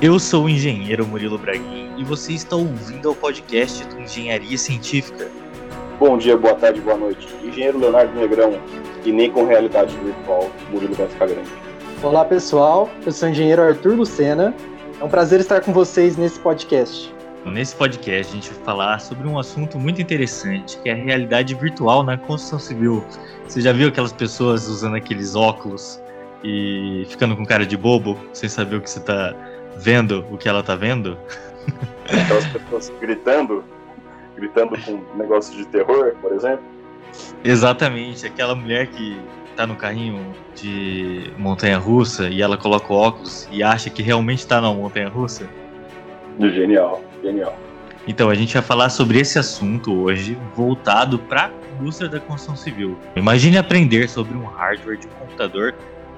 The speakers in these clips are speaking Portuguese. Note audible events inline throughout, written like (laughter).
Eu sou o engenheiro Murilo Braguin e você está ouvindo ao podcast do Engenharia Científica. Bom dia, boa tarde, boa noite. Engenheiro Leonardo Negrão e nem com realidade virtual Murilo vai ficar grande. Olá pessoal, eu sou o engenheiro Arthur Lucena. É um prazer estar com vocês nesse podcast. Nesse podcast a gente vai falar sobre um assunto muito interessante, que é a realidade virtual na construção civil. Você já viu aquelas pessoas usando aqueles óculos e ficando com cara de bobo, sem saber o que você está vendo o que ela tá vendo? (laughs) Aquelas pessoas gritando, gritando com negócio de terror, por exemplo? Exatamente, aquela mulher que tá no carrinho de montanha russa e ela coloca o óculos e acha que realmente tá na montanha russa. Genial, genial. Então, a gente vai falar sobre esse assunto hoje, voltado para a indústria da construção civil. Imagine aprender sobre um hardware de um computador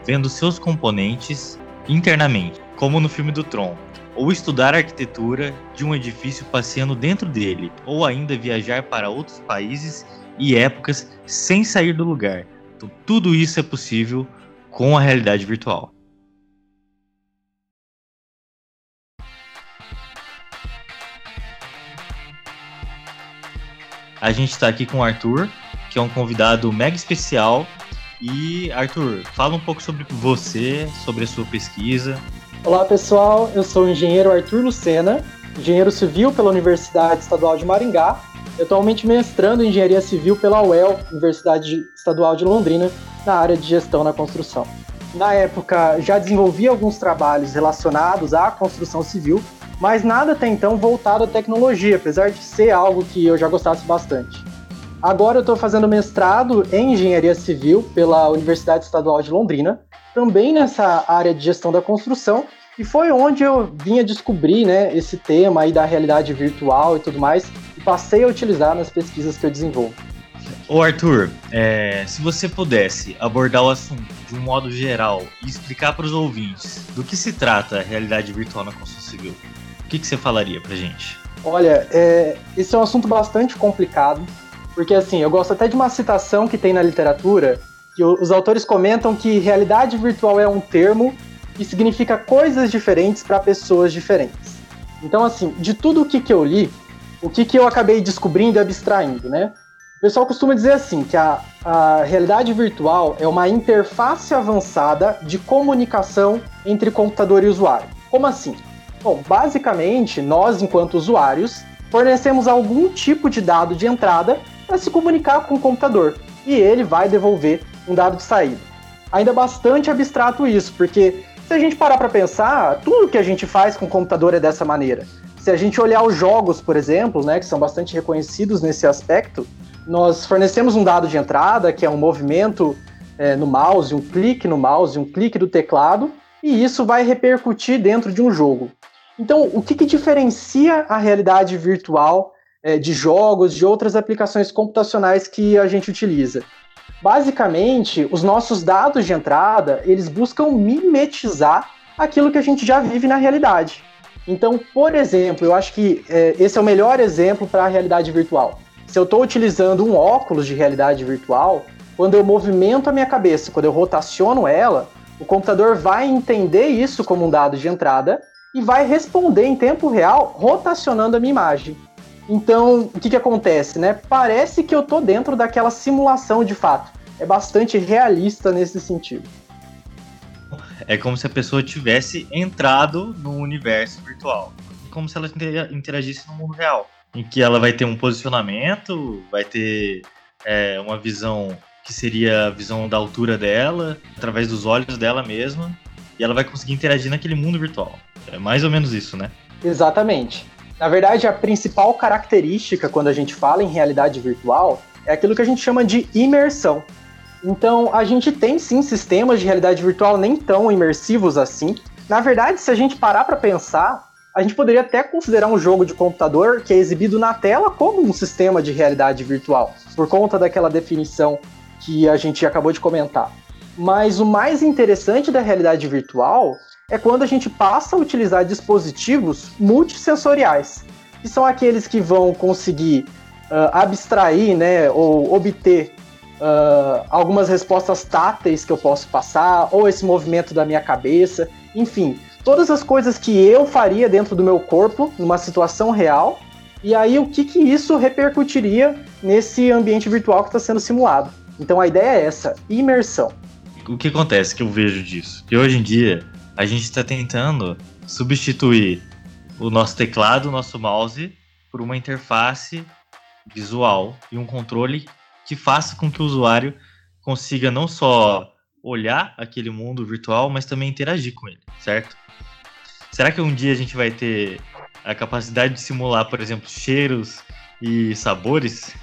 vendo seus componentes internamente como no filme do Tron, ou estudar a arquitetura de um edifício passeando dentro dele, ou ainda viajar para outros países e épocas sem sair do lugar. Então, tudo isso é possível com a realidade virtual. A gente está aqui com o Arthur, que é um convidado mega especial. E Arthur, fala um pouco sobre você, sobre a sua pesquisa, Olá pessoal, eu sou o engenheiro Arthur Lucena, engenheiro civil pela Universidade Estadual de Maringá, atualmente mestrando em engenharia civil pela UEL, Universidade Estadual de Londrina, na área de gestão na construção. Na época, já desenvolvi alguns trabalhos relacionados à construção civil, mas nada até então voltado à tecnologia, apesar de ser algo que eu já gostasse bastante. Agora eu estou fazendo mestrado em engenharia civil pela Universidade Estadual de Londrina, também nessa área de gestão da construção, e foi onde eu vinha descobrir né, esse tema aí da realidade virtual e tudo mais, e passei a utilizar nas pesquisas que eu desenvolvo. Ô Arthur, é, se você pudesse abordar o assunto de um modo geral e explicar para os ouvintes do que se trata a realidade virtual na construção civil, o que, que você falaria para gente? Olha, é, esse é um assunto bastante complicado, porque assim, eu gosto até de uma citação que tem na literatura que os autores comentam que realidade virtual é um termo que significa coisas diferentes para pessoas diferentes. Então, assim, de tudo o que, que eu li, o que, que eu acabei descobrindo e abstraindo, né? O pessoal costuma dizer assim, que a, a realidade virtual é uma interface avançada de comunicação entre computador e usuário. Como assim? Bom, basicamente, nós, enquanto usuários, fornecemos algum tipo de dado de entrada para se comunicar com o computador e ele vai devolver um dado de saída. Ainda é bastante abstrato isso, porque se a gente parar para pensar, tudo que a gente faz com o computador é dessa maneira. Se a gente olhar os jogos, por exemplo, né, que são bastante reconhecidos nesse aspecto, nós fornecemos um dado de entrada, que é um movimento é, no mouse, um clique no mouse, um clique do teclado, e isso vai repercutir dentro de um jogo. Então, o que, que diferencia a realidade virtual é, de jogos, de outras aplicações computacionais que a gente utiliza? Basicamente, os nossos dados de entrada, eles buscam mimetizar aquilo que a gente já vive na realidade. Então, por exemplo, eu acho que é, esse é o melhor exemplo para a realidade virtual. Se eu estou utilizando um óculos de realidade virtual, quando eu movimento a minha cabeça, quando eu rotaciono ela, o computador vai entender isso como um dado de entrada e vai responder em tempo real rotacionando a minha imagem. Então, o que, que acontece, né? Parece que eu tô dentro daquela simulação de fato. É bastante realista nesse sentido. É como se a pessoa tivesse entrado no universo virtual. Como se ela interagisse no mundo real. Em que ela vai ter um posicionamento, vai ter é, uma visão que seria a visão da altura dela, através dos olhos dela mesma, e ela vai conseguir interagir naquele mundo virtual. É mais ou menos isso, né? Exatamente. Na verdade, a principal característica quando a gente fala em realidade virtual é aquilo que a gente chama de imersão. Então, a gente tem sim sistemas de realidade virtual nem tão imersivos assim. Na verdade, se a gente parar para pensar, a gente poderia até considerar um jogo de computador que é exibido na tela como um sistema de realidade virtual, por conta daquela definição que a gente acabou de comentar. Mas o mais interessante da realidade virtual é quando a gente passa a utilizar dispositivos multissensoriais, que são aqueles que vão conseguir uh, abstrair né, ou obter uh, algumas respostas táteis que eu posso passar, ou esse movimento da minha cabeça, enfim, todas as coisas que eu faria dentro do meu corpo, numa situação real, e aí o que, que isso repercutiria nesse ambiente virtual que está sendo simulado. Então a ideia é essa, imersão. O que acontece que eu vejo disso? Que hoje em dia a gente está tentando substituir o nosso teclado, o nosso mouse, por uma interface visual e um controle que faça com que o usuário consiga não só olhar aquele mundo virtual, mas também interagir com ele, certo? Será que um dia a gente vai ter a capacidade de simular, por exemplo, cheiros e sabores?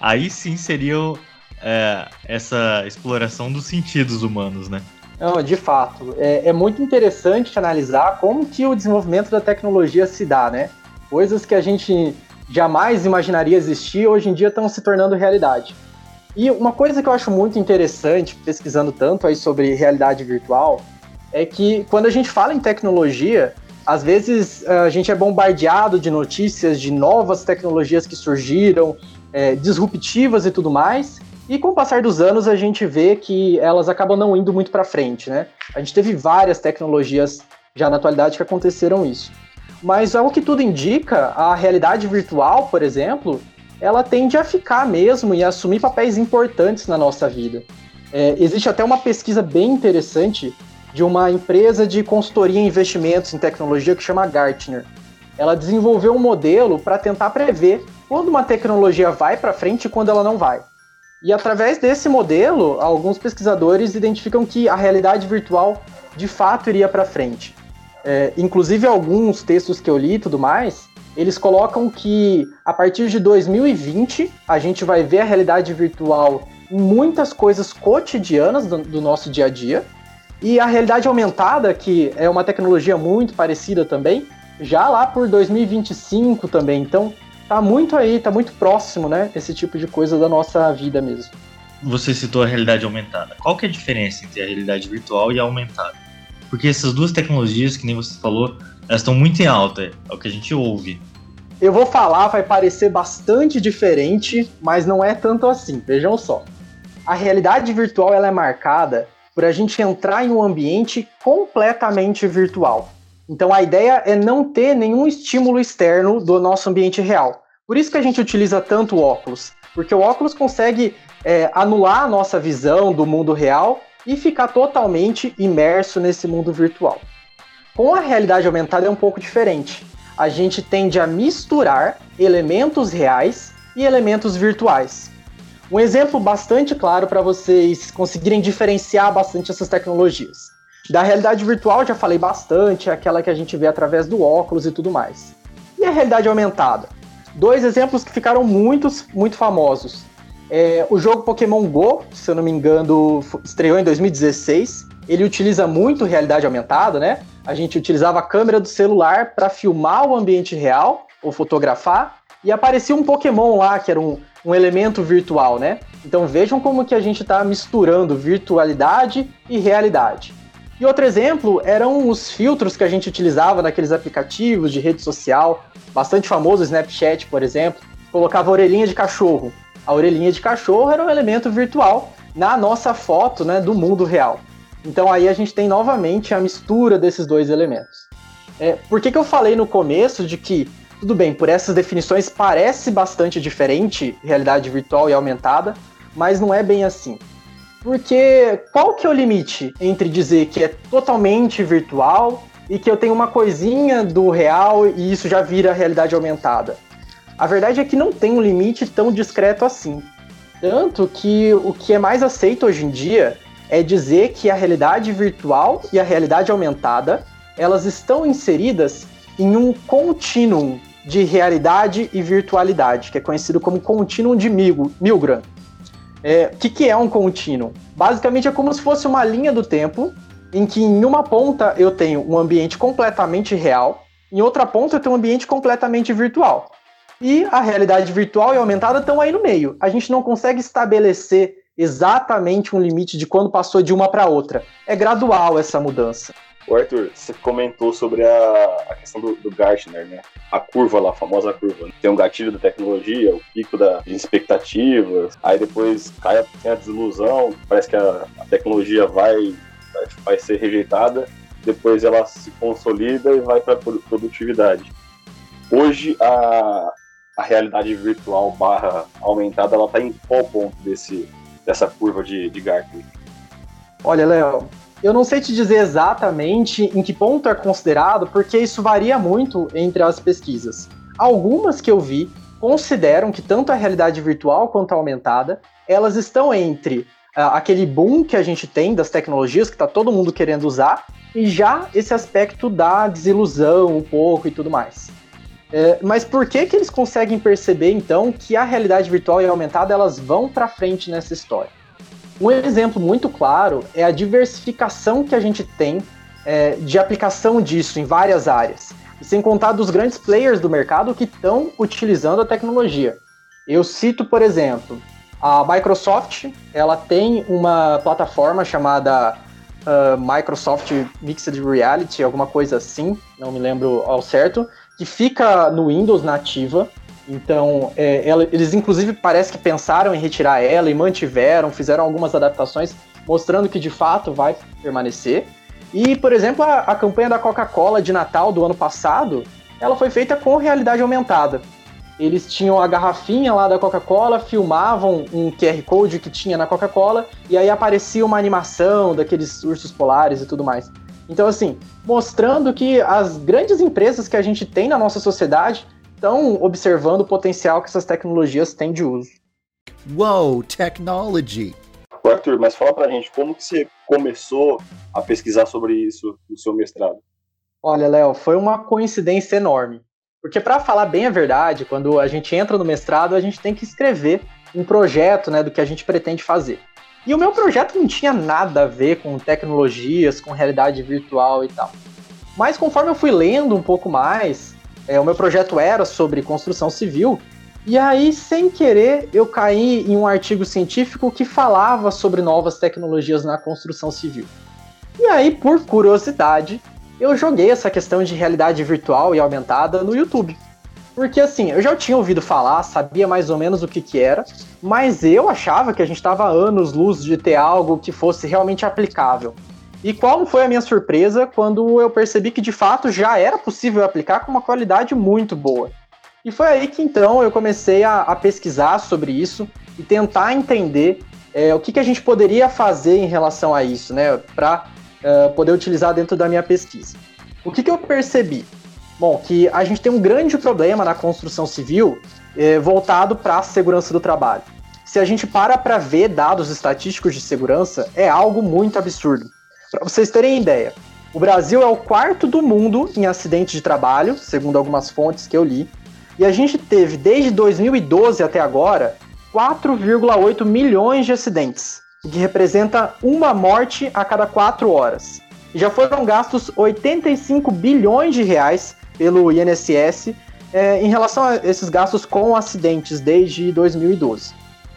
Aí sim seriam é, essa exploração dos sentidos humanos, né? Não, de fato. É, é, muito interessante analisar como que o desenvolvimento da tecnologia se dá, né? Coisas que a gente jamais imaginaria existir, hoje em dia estão se tornando realidade. E uma coisa que eu acho muito interessante, pesquisando tanto aí sobre realidade virtual, é que quando a gente fala em tecnologia, às vezes a gente é bombardeado de notícias de novas tecnologias que surgiram, é, disruptivas e tudo mais, e com o passar dos anos a gente vê que elas acabam não indo muito para frente, né? A gente teve várias tecnologias já na atualidade que aconteceram isso. Mas ao que tudo indica, a realidade virtual, por exemplo, ela tende a ficar mesmo e a assumir papéis importantes na nossa vida. É, existe até uma pesquisa bem interessante de uma empresa de consultoria e investimentos em tecnologia que chama Gartner. Ela desenvolveu um modelo para tentar prever quando uma tecnologia vai para frente e quando ela não vai. E através desse modelo, alguns pesquisadores identificam que a realidade virtual de fato iria para frente. É, inclusive, alguns textos que eu li e tudo mais, eles colocam que a partir de 2020 a gente vai ver a realidade virtual em muitas coisas cotidianas do, do nosso dia a dia. E a realidade aumentada, que é uma tecnologia muito parecida também, já lá por 2025 também. Então, tá muito aí, tá muito próximo, né? Esse tipo de coisa da nossa vida mesmo. Você citou a realidade aumentada. Qual que é a diferença entre a realidade virtual e a aumentada? Porque essas duas tecnologias, que nem você falou, elas estão muito em alta, é o que a gente ouve. Eu vou falar, vai parecer bastante diferente, mas não é tanto assim. Vejam só. A realidade virtual ela é marcada por a gente entrar em um ambiente completamente virtual. Então a ideia é não ter nenhum estímulo externo do nosso ambiente real. Por isso que a gente utiliza tanto o óculos, porque o óculos consegue é, anular a nossa visão do mundo real e ficar totalmente imerso nesse mundo virtual. Com a realidade aumentada é um pouco diferente. A gente tende a misturar elementos reais e elementos virtuais. Um exemplo bastante claro para vocês conseguirem diferenciar bastante essas tecnologias. Da realidade virtual já falei bastante, é aquela que a gente vê através do óculos e tudo mais. E a realidade aumentada? Dois exemplos que ficaram muito, muito famosos. É, o jogo Pokémon Go, se eu não me engano, estreou em 2016. Ele utiliza muito realidade aumentada, né? A gente utilizava a câmera do celular para filmar o ambiente real ou fotografar e aparecia um Pokémon lá que era um, um elemento virtual, né? Então vejam como que a gente está misturando virtualidade e realidade. E outro exemplo eram os filtros que a gente utilizava naqueles aplicativos de rede social, bastante famoso Snapchat, por exemplo, colocava orelhinha de cachorro a orelhinha de cachorro era um elemento virtual na nossa foto né, do mundo real. Então aí a gente tem novamente a mistura desses dois elementos. É, por que, que eu falei no começo de que, tudo bem, por essas definições parece bastante diferente realidade virtual e aumentada, mas não é bem assim. Porque qual que é o limite entre dizer que é totalmente virtual e que eu tenho uma coisinha do real e isso já vira realidade aumentada? A verdade é que não tem um limite tão discreto assim. Tanto que o que é mais aceito hoje em dia é dizer que a realidade virtual e a realidade aumentada elas estão inseridas em um contínuo de realidade e virtualidade, que é conhecido como contínuo de Milgram. É, o que, que é um contínuo? Basicamente é como se fosse uma linha do tempo em que em uma ponta eu tenho um ambiente completamente real, em outra ponta eu tenho um ambiente completamente virtual e a realidade virtual e aumentada estão aí no meio. A gente não consegue estabelecer exatamente um limite de quando passou de uma para outra. É gradual essa mudança. O Arthur, você comentou sobre a, a questão do, do, Gartner, né? A curva lá, a famosa curva. Tem um gatilho da tecnologia, o pico da, de expectativas, aí depois cai a, a desilusão, parece que a, a tecnologia vai, vai, vai ser rejeitada depois ela se consolida e vai para produtividade. Hoje a, a realidade virtual barra aumentada, ela está em qual ponto desse, dessa curva de, de Gartner? Olha, Léo, eu não sei te dizer exatamente em que ponto é considerado, porque isso varia muito entre as pesquisas. Algumas que eu vi consideram que tanto a realidade virtual quanto a aumentada, elas estão entre uh, aquele boom que a gente tem das tecnologias, que está todo mundo querendo usar, e já esse aspecto da desilusão um pouco e tudo mais. É, mas por que que eles conseguem perceber então que a realidade virtual e aumentada elas vão para frente nessa história? Um exemplo muito claro é a diversificação que a gente tem é, de aplicação disso em várias áreas, e sem contar dos grandes players do mercado que estão utilizando a tecnologia. Eu cito, por exemplo, a Microsoft, ela tem uma plataforma chamada uh, Microsoft Mixed Reality, alguma coisa assim, não me lembro ao certo, que fica no Windows nativa. Então, é, ela, eles inclusive parece que pensaram em retirar ela e mantiveram, fizeram algumas adaptações, mostrando que de fato vai permanecer. E, por exemplo, a, a campanha da Coca-Cola de Natal do ano passado, ela foi feita com realidade aumentada. Eles tinham a garrafinha lá da Coca-Cola, filmavam um QR Code que tinha na Coca-Cola, e aí aparecia uma animação daqueles ursos polares e tudo mais. Então, assim, mostrando que as grandes empresas que a gente tem na nossa sociedade estão observando o potencial que essas tecnologias têm de uso. Wow, technology! Arthur, mas fala pra gente, como que você começou a pesquisar sobre isso no seu mestrado? Olha, Léo, foi uma coincidência enorme. Porque para falar bem a verdade, quando a gente entra no mestrado, a gente tem que escrever um projeto, né, do que a gente pretende fazer. E o meu projeto não tinha nada a ver com tecnologias, com realidade virtual e tal. Mas conforme eu fui lendo um pouco mais, é, o meu projeto era sobre construção civil, e aí, sem querer, eu caí em um artigo científico que falava sobre novas tecnologias na construção civil. E aí, por curiosidade, eu joguei essa questão de realidade virtual e aumentada no YouTube. Porque assim, eu já tinha ouvido falar, sabia mais ou menos o que que era, mas eu achava que a gente estava anos luz de ter algo que fosse realmente aplicável. E qual foi a minha surpresa quando eu percebi que de fato já era possível aplicar com uma qualidade muito boa. E foi aí que então eu comecei a, a pesquisar sobre isso e tentar entender é, o que, que a gente poderia fazer em relação a isso, né, para uh, é, poder utilizar dentro da minha pesquisa. O que, que eu percebi? Bom, que a gente tem um grande problema na construção civil eh, voltado para a segurança do trabalho. Se a gente para para ver dados estatísticos de segurança, é algo muito absurdo. Para vocês terem ideia, o Brasil é o quarto do mundo em acidentes de trabalho, segundo algumas fontes que eu li, e a gente teve desde 2012 até agora 4,8 milhões de acidentes, o que representa uma morte a cada quatro horas. E já foram gastos 85 bilhões de reais pelo INSS é, em relação a esses gastos com acidentes desde 2012.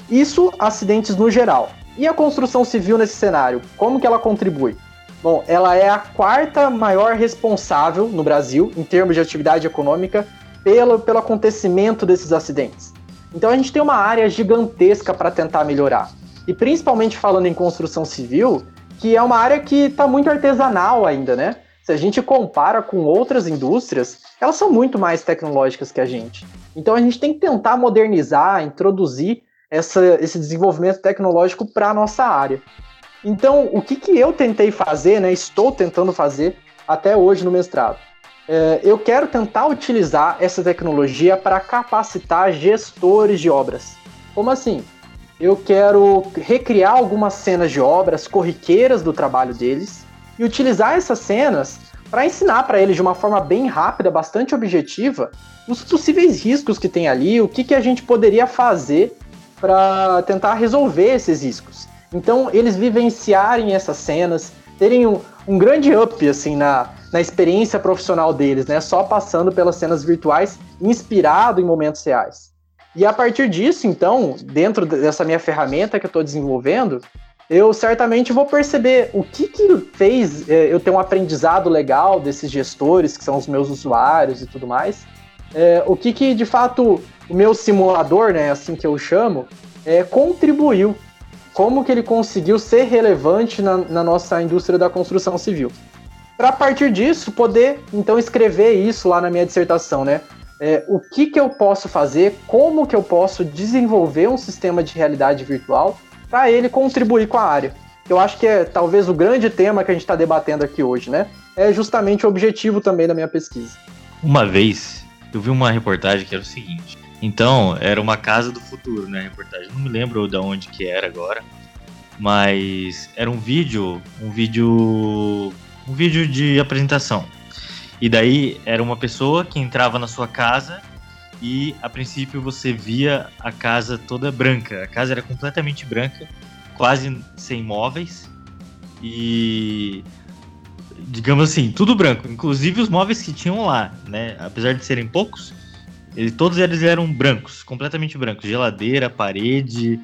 Isso, acidentes no geral. E a construção civil nesse cenário, como que ela contribui? Bom, ela é a quarta maior responsável no Brasil, em termos de atividade econômica, pelo, pelo acontecimento desses acidentes. Então a gente tem uma área gigantesca para tentar melhorar. E principalmente falando em construção civil, que é uma área que está muito artesanal ainda, né? se a gente compara com outras indústrias, elas são muito mais tecnológicas que a gente. Então a gente tem que tentar modernizar, introduzir essa, esse desenvolvimento tecnológico para a nossa área. Então, o que, que eu tentei fazer, né, estou tentando fazer até hoje no mestrado? É, eu quero tentar utilizar essa tecnologia para capacitar gestores de obras. Como assim? Eu quero recriar algumas cenas de obras corriqueiras do trabalho deles e utilizar essas cenas para ensinar para eles de uma forma bem rápida, bastante objetiva, os possíveis riscos que tem ali, o que, que a gente poderia fazer para tentar resolver esses riscos. Então, eles vivenciarem essas cenas, terem um, um grande up assim na, na experiência profissional deles, né? Só passando pelas cenas virtuais, inspirado em momentos reais. E a partir disso, então, dentro dessa minha ferramenta que eu estou desenvolvendo, eu certamente vou perceber o que, que fez é, eu ter um aprendizado legal desses gestores, que são os meus usuários e tudo mais. É, o que, que de fato o meu simulador, né, assim que eu chamo, é, contribuiu. Como que ele conseguiu ser relevante na, na nossa indústria da construção civil. para partir disso poder então escrever isso lá na minha dissertação, né? É, o que, que eu posso fazer, como que eu posso desenvolver um sistema de realidade virtual para ele contribuir com a área. Eu acho que é talvez o grande tema que a gente está debatendo aqui hoje, né? É justamente o objetivo também da minha pesquisa. Uma vez eu vi uma reportagem que era o seguinte. Então, era uma casa do futuro, né? A reportagem. Não me lembro de onde que era agora. Mas era um vídeo, um vídeo. Um vídeo de apresentação. E daí era uma pessoa que entrava na sua casa e a princípio você via a casa toda branca. A casa era completamente branca, quase sem móveis. E digamos assim, tudo branco, inclusive os móveis que tinham lá, né? Apesar de serem poucos, eles, todos eles eram brancos, completamente brancos, geladeira, parede,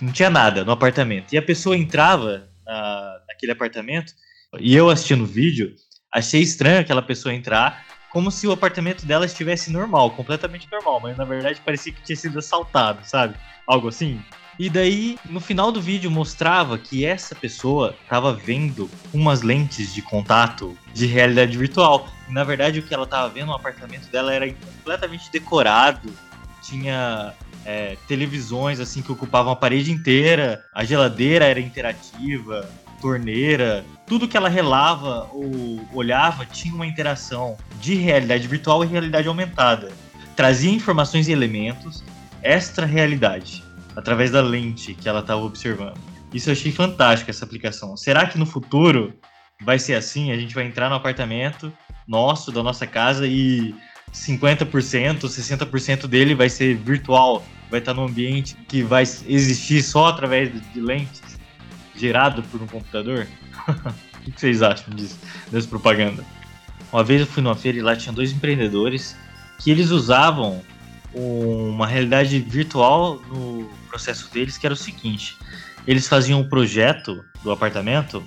não tinha nada no apartamento. E a pessoa entrava na, naquele apartamento e eu assistindo o vídeo, achei estranho aquela pessoa entrar como se o apartamento dela estivesse normal, completamente normal, mas na verdade parecia que tinha sido assaltado, sabe? Algo assim. E daí, no final do vídeo, mostrava que essa pessoa estava vendo umas lentes de contato de realidade virtual. E, na verdade, o que ela estava vendo no apartamento dela era completamente decorado. Tinha é, televisões assim que ocupavam a parede inteira, a geladeira era interativa, torneira, tudo que ela relava ou olhava tinha uma interação de realidade virtual e realidade aumentada. Trazia informações e elementos extra realidade através da lente que ela estava observando. Isso eu achei fantástico, essa aplicação. Será que no futuro vai ser assim? A gente vai entrar no apartamento nosso, da nossa casa, e 50%, 60% dele vai ser virtual, vai estar no ambiente que vai existir só através de lentes gerado por um computador? (laughs) o que vocês acham disso, dessa propaganda? Uma vez eu fui numa feira e lá tinha dois empreendedores que eles usavam uma realidade virtual no processo deles, que era o seguinte: eles faziam um projeto do apartamento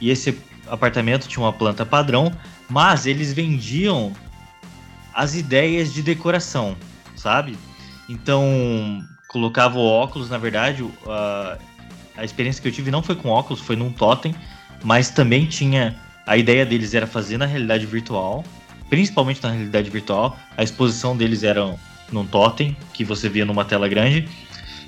e esse apartamento tinha uma planta padrão, mas eles vendiam as ideias de decoração, sabe? Então colocava o óculos, na verdade, a, a experiência que eu tive não foi com óculos, foi num totem, mas também tinha a ideia deles era fazer na realidade virtual, principalmente na realidade virtual. A exposição deles era num totem que você via numa tela grande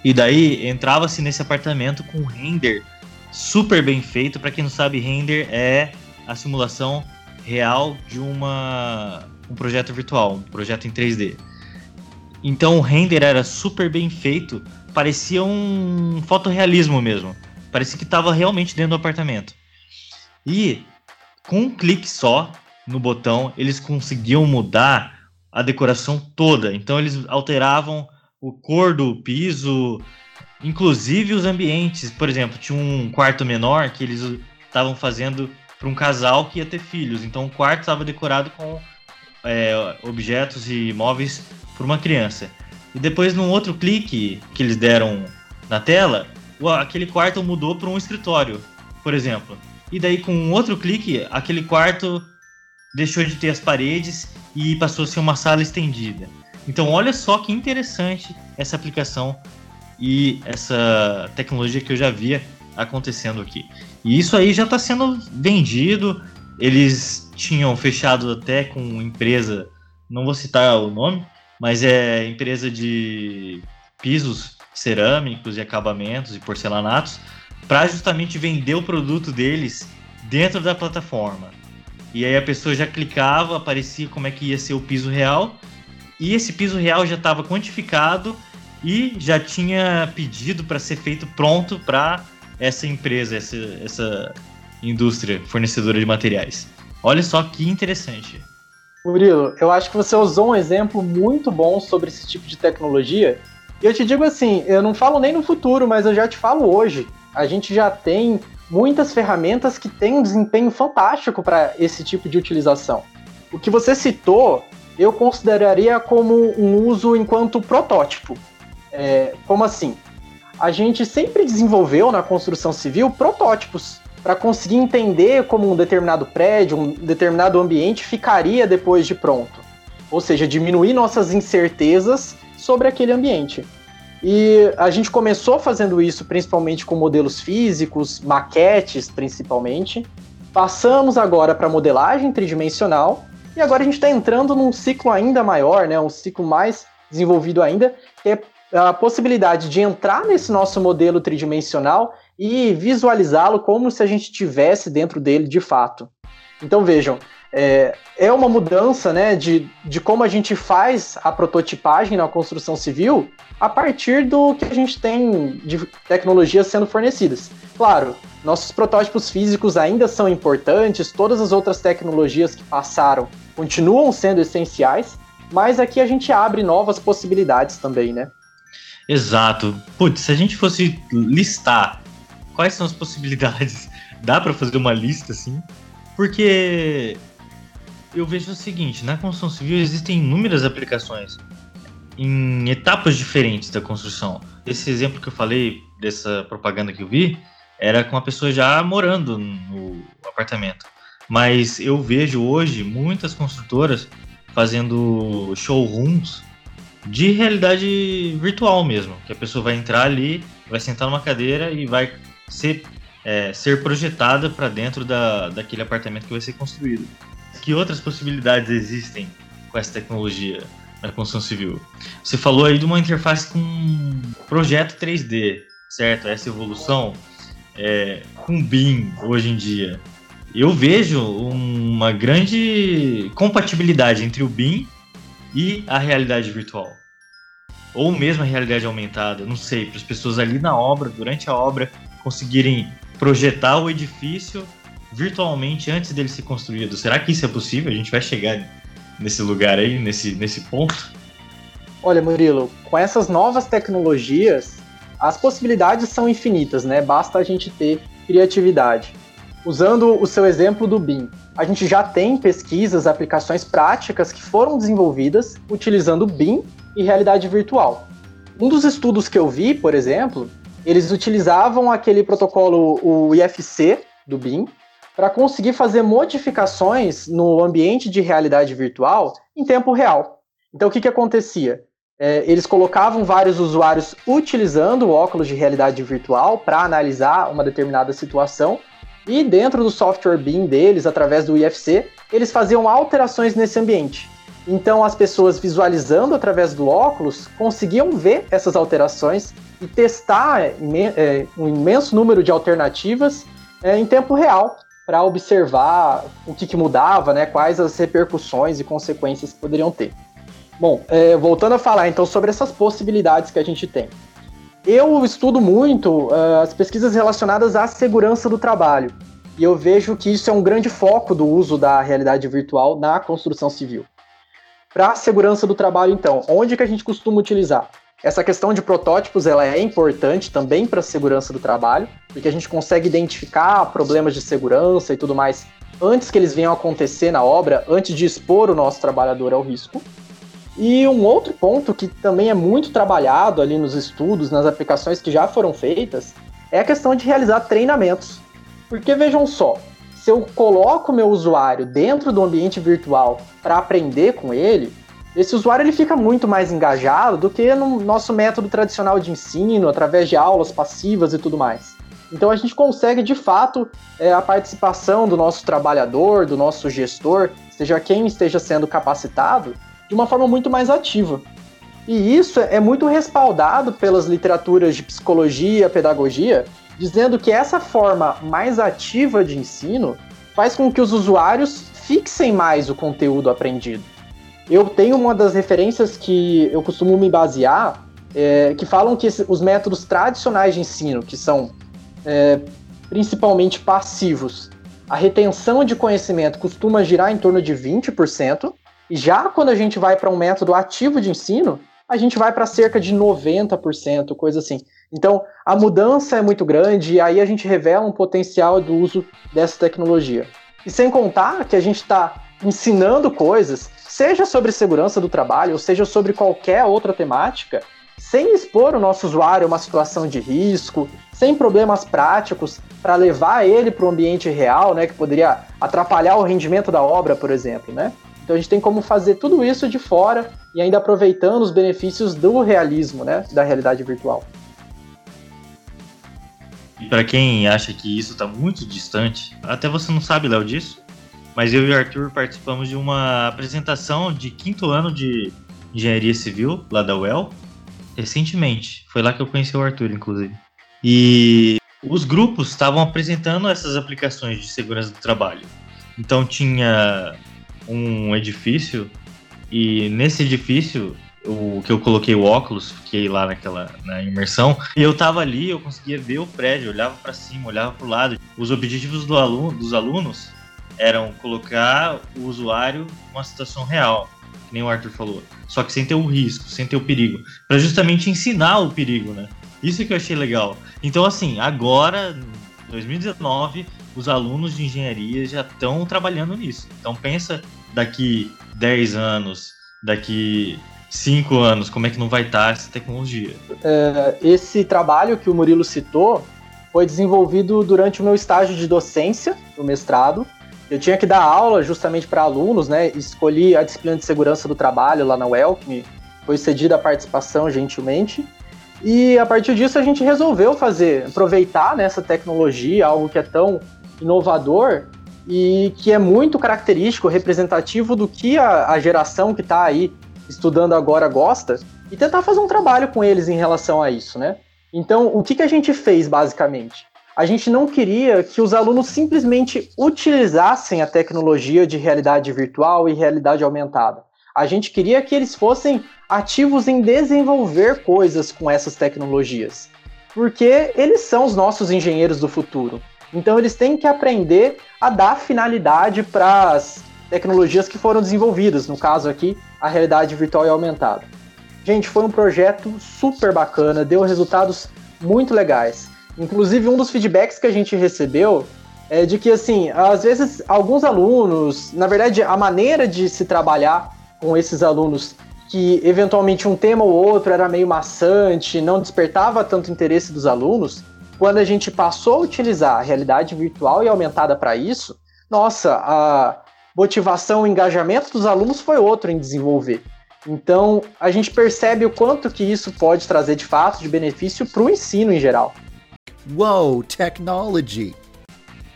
e daí entrava-se nesse apartamento com um render super bem feito. Para quem não sabe, render é a simulação real de uma um projeto virtual, um projeto em 3D. Então o render era super bem feito, parecia um fotorrealismo mesmo. Parecia que estava realmente dentro do apartamento. E com um clique só no botão, eles conseguiam mudar a decoração toda. Então eles alteravam o cor do piso, inclusive os ambientes. Por exemplo, tinha um quarto menor que eles estavam fazendo para um casal que ia ter filhos. Então o quarto estava decorado com é, objetos e móveis para uma criança. E depois, num outro clique que eles deram na tela, aquele quarto mudou para um escritório, por exemplo. E daí, com um outro clique, aquele quarto deixou de ter as paredes e passou a ser uma sala estendida. Então, olha só que interessante essa aplicação e essa tecnologia que eu já via acontecendo aqui. E isso aí já está sendo vendido. Eles tinham fechado até com empresa, não vou citar o nome, mas é empresa de pisos cerâmicos e acabamentos e porcelanatos para justamente vender o produto deles dentro da plataforma. E aí a pessoa já clicava, aparecia como é que ia ser o piso real e esse piso real já estava quantificado e já tinha pedido para ser feito pronto para essa empresa, essa, essa indústria fornecedora de materiais. Olha só que interessante. Murilo, eu acho que você usou um exemplo muito bom sobre esse tipo de tecnologia. E eu te digo assim, eu não falo nem no futuro, mas eu já te falo hoje. A gente já tem muitas ferramentas que têm um desempenho fantástico para esse tipo de utilização. O que você citou eu consideraria como um uso enquanto protótipo. É, como assim? A gente sempre desenvolveu na construção civil protótipos para conseguir entender como um determinado prédio, um determinado ambiente ficaria depois de pronto. Ou seja, diminuir nossas incertezas sobre aquele ambiente. E a gente começou fazendo isso principalmente com modelos físicos, maquetes principalmente, Passamos agora para modelagem tridimensional e agora a gente está entrando num ciclo ainda maior, né, um ciclo mais desenvolvido ainda, que é a possibilidade de entrar nesse nosso modelo tridimensional e visualizá-lo como se a gente estivesse dentro dele de fato. Então vejam, é, é uma mudança né, de, de como a gente faz a prototipagem na construção civil a partir do que a gente tem de tecnologias sendo fornecidas. Claro, nossos protótipos físicos ainda são importantes, todas as outras tecnologias que passaram continuam sendo essenciais, mas aqui a gente abre novas possibilidades também, né? Exato. Putz, se a gente fosse listar quais são as possibilidades, (laughs) dá para fazer uma lista assim? Porque eu vejo o seguinte, na construção civil existem inúmeras aplicações em etapas diferentes da construção. Esse exemplo que eu falei dessa propaganda que eu vi era com a pessoa já morando no apartamento. Mas eu vejo hoje muitas construtoras fazendo showrooms de realidade virtual mesmo, que a pessoa vai entrar ali, vai sentar numa cadeira e vai ser, é, ser projetada para dentro da, daquele apartamento que vai ser construído. Que outras possibilidades existem com essa tecnologia na construção civil? Você falou aí de uma interface com projeto 3D, certo? Essa evolução é, com BIM hoje em dia eu vejo uma grande compatibilidade entre o BIM e a realidade virtual. Ou mesmo a realidade aumentada, não sei, para as pessoas ali na obra, durante a obra, conseguirem projetar o edifício virtualmente antes dele ser construído. Será que isso é possível? A gente vai chegar nesse lugar aí, nesse, nesse ponto? Olha, Murilo, com essas novas tecnologias, as possibilidades são infinitas, né? Basta a gente ter criatividade. Usando o seu exemplo do BIM, a gente já tem pesquisas, aplicações práticas que foram desenvolvidas utilizando BIM e realidade virtual. Um dos estudos que eu vi, por exemplo, eles utilizavam aquele protocolo, o IFC do BIM, para conseguir fazer modificações no ambiente de realidade virtual em tempo real. Então, o que, que acontecia? É, eles colocavam vários usuários utilizando o óculos de realidade virtual para analisar uma determinada situação e dentro do software BIM deles, através do IFC, eles faziam alterações nesse ambiente. Então as pessoas visualizando através do óculos conseguiam ver essas alterações e testar é, um imenso número de alternativas é, em tempo real para observar o que, que, mudava, né, quais as repercussões e consequências que poderiam ter. Bom, é, voltando a falar então sobre essas possibilidades que a gente tem. Eu estudo muito uh, as pesquisas relacionadas à segurança do trabalho. E eu vejo que isso é um grande foco do uso da realidade virtual na construção civil. Para a segurança do trabalho, então, onde que a gente costuma utilizar? Essa questão de protótipos ela é importante também para a segurança do trabalho, porque a gente consegue identificar problemas de segurança e tudo mais antes que eles venham acontecer na obra, antes de expor o nosso trabalhador ao risco. E um outro ponto que também é muito trabalhado ali nos estudos, nas aplicações que já foram feitas, é a questão de realizar treinamentos. Porque vejam só, se eu coloco meu usuário dentro do ambiente virtual para aprender com ele, esse usuário ele fica muito mais engajado do que no nosso método tradicional de ensino, através de aulas passivas e tudo mais. Então a gente consegue de fato é, a participação do nosso trabalhador, do nosso gestor, seja quem esteja sendo capacitado, de uma forma muito mais ativa. E isso é muito respaldado pelas literaturas de psicologia, pedagogia, dizendo que essa forma mais ativa de ensino faz com que os usuários fixem mais o conteúdo aprendido. Eu tenho uma das referências que eu costumo me basear, é, que falam que os métodos tradicionais de ensino, que são é, principalmente passivos, a retenção de conhecimento costuma girar em torno de 20%, e já quando a gente vai para um método ativo de ensino, a gente vai para cerca de 90%, coisa assim. Então, a mudança é muito grande e aí a gente revela um potencial do uso dessa tecnologia. E sem contar que a gente está ensinando coisas, seja sobre segurança do trabalho, ou seja sobre qualquer outra temática, sem expor o nosso usuário a uma situação de risco, sem problemas práticos para levar ele para o ambiente real, né, que poderia atrapalhar o rendimento da obra, por exemplo, né? Então a gente tem como fazer tudo isso de fora e ainda aproveitando os benefícios do realismo, né, da realidade virtual. para quem acha que isso tá muito distante, até você não sabe, Léo, disso, mas eu e o Arthur participamos de uma apresentação de quinto ano de engenharia civil lá da UEL recentemente. Foi lá que eu conheci o Arthur, inclusive. E os grupos estavam apresentando essas aplicações de segurança do trabalho. Então tinha um edifício e nesse edifício o que eu coloquei o óculos, fiquei lá naquela na imersão, e eu tava ali, eu conseguia ver o prédio, olhava para cima, olhava para o lado. Os objetivos do aluno, dos alunos eram colocar o usuário numa situação real, que nem o Arthur falou, só que sem ter o risco, sem ter o perigo, para justamente ensinar o perigo, né? Isso que eu achei legal. Então assim, agora 2019, os alunos de engenharia já estão trabalhando nisso. Então pensa daqui 10 anos, daqui 5 anos, como é que não vai estar essa tecnologia? É, esse trabalho que o Murilo citou foi desenvolvido durante o meu estágio de docência, no mestrado. Eu tinha que dar aula justamente para alunos, né? Escolhi a disciplina de segurança do trabalho lá na UEL, que me foi cedida a participação gentilmente. E a partir disso a gente resolveu fazer, aproveitar nessa né, tecnologia, algo que é tão inovador e que é muito característico, representativo do que a, a geração que está aí estudando agora gosta, e tentar fazer um trabalho com eles em relação a isso, né? Então, o que, que a gente fez basicamente? A gente não queria que os alunos simplesmente utilizassem a tecnologia de realidade virtual e realidade aumentada. A gente queria que eles fossem ativos em desenvolver coisas com essas tecnologias, porque eles são os nossos engenheiros do futuro. Então eles têm que aprender a dar finalidade para as tecnologias que foram desenvolvidas, no caso aqui, a realidade virtual e aumentada. Gente, foi um projeto super bacana, deu resultados muito legais. Inclusive, um dos feedbacks que a gente recebeu é de que, assim, às vezes alguns alunos, na verdade, a maneira de se trabalhar com esses alunos que eventualmente um tema ou outro era meio maçante, não despertava tanto interesse dos alunos, quando a gente passou a utilizar a realidade virtual e aumentada para isso, nossa, a motivação, o engajamento dos alunos foi outro em desenvolver. Então, a gente percebe o quanto que isso pode trazer de fato de benefício para o ensino em geral. Wow, technology!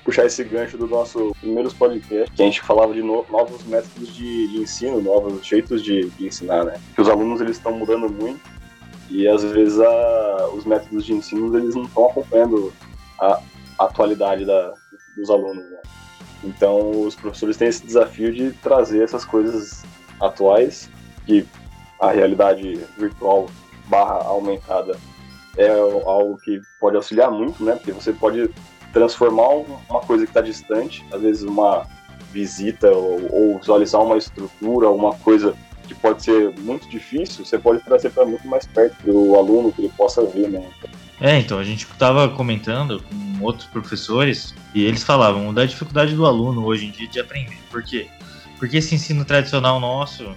Puxar esse gancho do nosso primeiros podcast, que a gente falava de no novos métodos de, de, ensino, novos jeitos de, de ensinar, né? Que os alunos eles estão mudando muito e às vezes a, os métodos de ensino eles não estão acompanhando a, atualidade da, dos alunos. Né? Então os professores têm esse desafio de trazer essas coisas atuais, que a realidade virtual barra aumentada é algo que pode auxiliar muito, né? Porque você pode transformar uma coisa que está distante, às vezes uma visita ou, ou visualizar uma estrutura, alguma coisa que pode ser muito difícil, você pode trazer para muito mais perto do aluno que ele possa ver, né? É, então a gente estava comentando com outros professores e eles falavam da dificuldade do aluno hoje em dia de aprender. Por quê? Porque esse ensino tradicional nosso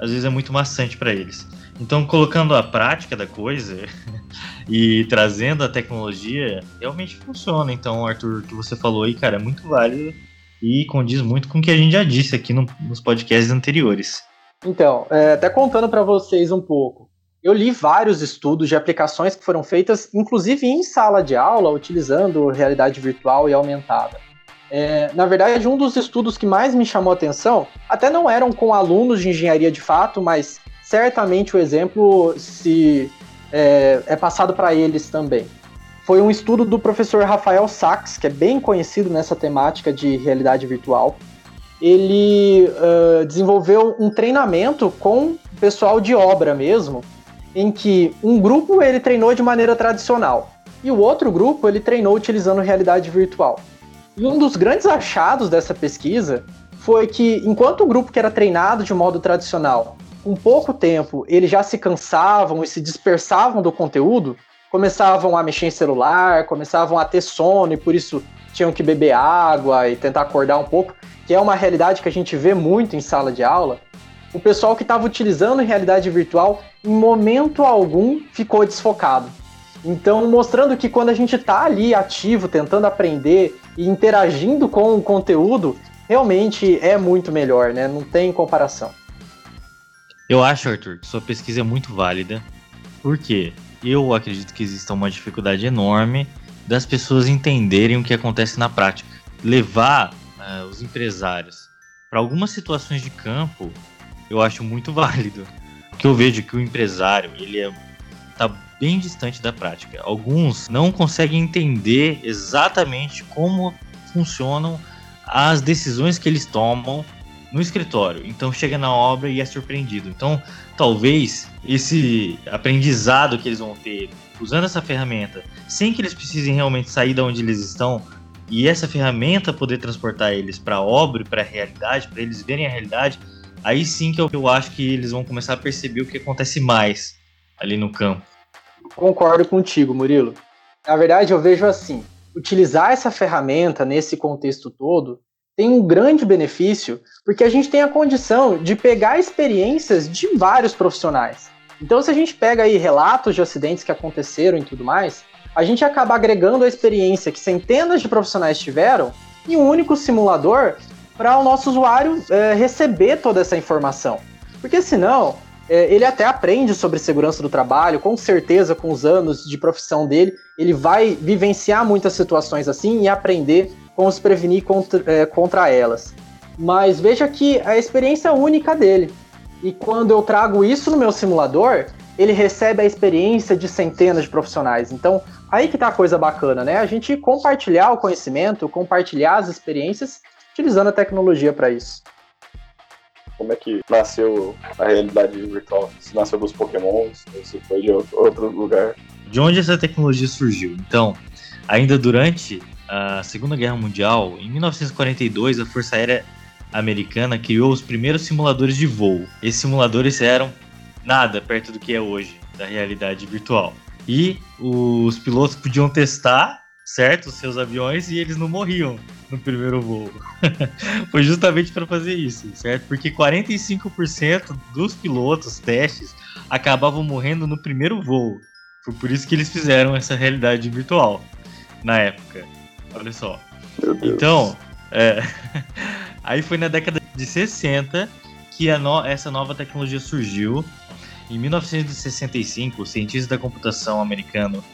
às vezes é muito maçante para eles. Então, colocando a prática da coisa (laughs) e trazendo a tecnologia, realmente funciona. Então, Arthur, o que você falou aí, cara, é muito válido e condiz muito com o que a gente já disse aqui no, nos podcasts anteriores. Então, é, até contando para vocês um pouco, eu li vários estudos de aplicações que foram feitas, inclusive em sala de aula, utilizando realidade virtual e aumentada. É, na verdade, um dos estudos que mais me chamou a atenção, até não eram com alunos de engenharia de fato, mas certamente o exemplo se é, é passado para eles também. Foi um estudo do professor Rafael Sachs, que é bem conhecido nessa temática de realidade virtual, ele uh, desenvolveu um treinamento com pessoal de obra mesmo, em que um grupo ele treinou de maneira tradicional e o outro grupo ele treinou utilizando realidade virtual. E um dos grandes achados dessa pesquisa foi que enquanto o grupo que era treinado de modo tradicional, com pouco tempo, eles já se cansavam e se dispersavam do conteúdo, começavam a mexer em celular, começavam a ter sono e por isso tinham que beber água e tentar acordar um pouco que é uma realidade que a gente vê muito em sala de aula, o pessoal que estava utilizando realidade virtual, em momento algum, ficou desfocado. Então, mostrando que quando a gente está ali ativo, tentando aprender e interagindo com o conteúdo, realmente é muito melhor, né? Não tem comparação. Eu acho, Arthur, que sua pesquisa é muito válida, porque eu acredito que exista uma dificuldade enorme das pessoas entenderem o que acontece na prática. Levar uh, os empresários para algumas situações de campo, eu acho muito (laughs) válido. Porque eu vejo que o empresário, ele é, tá bem distante da prática. Alguns não conseguem entender exatamente como funcionam as decisões que eles tomam no escritório. Então chega na obra e é surpreendido. Então, talvez esse aprendizado que eles vão ter usando essa ferramenta, sem que eles precisem realmente sair de onde eles estão, e essa ferramenta poder transportar eles para a obra, para a realidade, para eles verem a realidade, aí sim que eu, eu acho que eles vão começar a perceber o que acontece mais ali no campo. Concordo contigo, Murilo. Na verdade, eu vejo assim: utilizar essa ferramenta nesse contexto todo tem um grande benefício, porque a gente tem a condição de pegar experiências de vários profissionais. Então, se a gente pega aí relatos de acidentes que aconteceram e tudo mais, a gente acaba agregando a experiência que centenas de profissionais tiveram em um único simulador para o nosso usuário é, receber toda essa informação. Porque senão, é, ele até aprende sobre segurança do trabalho, com certeza, com os anos de profissão dele, ele vai vivenciar muitas situações assim e aprender como se prevenir contra, é, contra elas. Mas veja que a experiência é única dele. E quando eu trago isso no meu simulador, ele recebe a experiência de centenas de profissionais. Então, aí que tá a coisa bacana, né? A gente compartilhar o conhecimento, compartilhar as experiências, utilizando a tecnologia para isso. Como é que nasceu a realidade virtual? Se nasceu dos Pokémons, se foi de outro lugar? De onde essa tecnologia surgiu? Então, ainda durante a Segunda Guerra Mundial, em 1942, a Força Aérea americana criou os primeiros simuladores de voo. Esses simuladores eram nada perto do que é hoje, da realidade virtual. E os pilotos podiam testar, certo, os seus aviões e eles não morriam no primeiro voo. (laughs) Foi justamente para fazer isso, certo? Porque 45% dos pilotos testes acabavam morrendo no primeiro voo. Foi por isso que eles fizeram essa realidade virtual na época. Olha só. Então, é, (laughs) Aí foi na década de 60 que no, essa nova tecnologia surgiu. Em 1965, o cientista da computação americano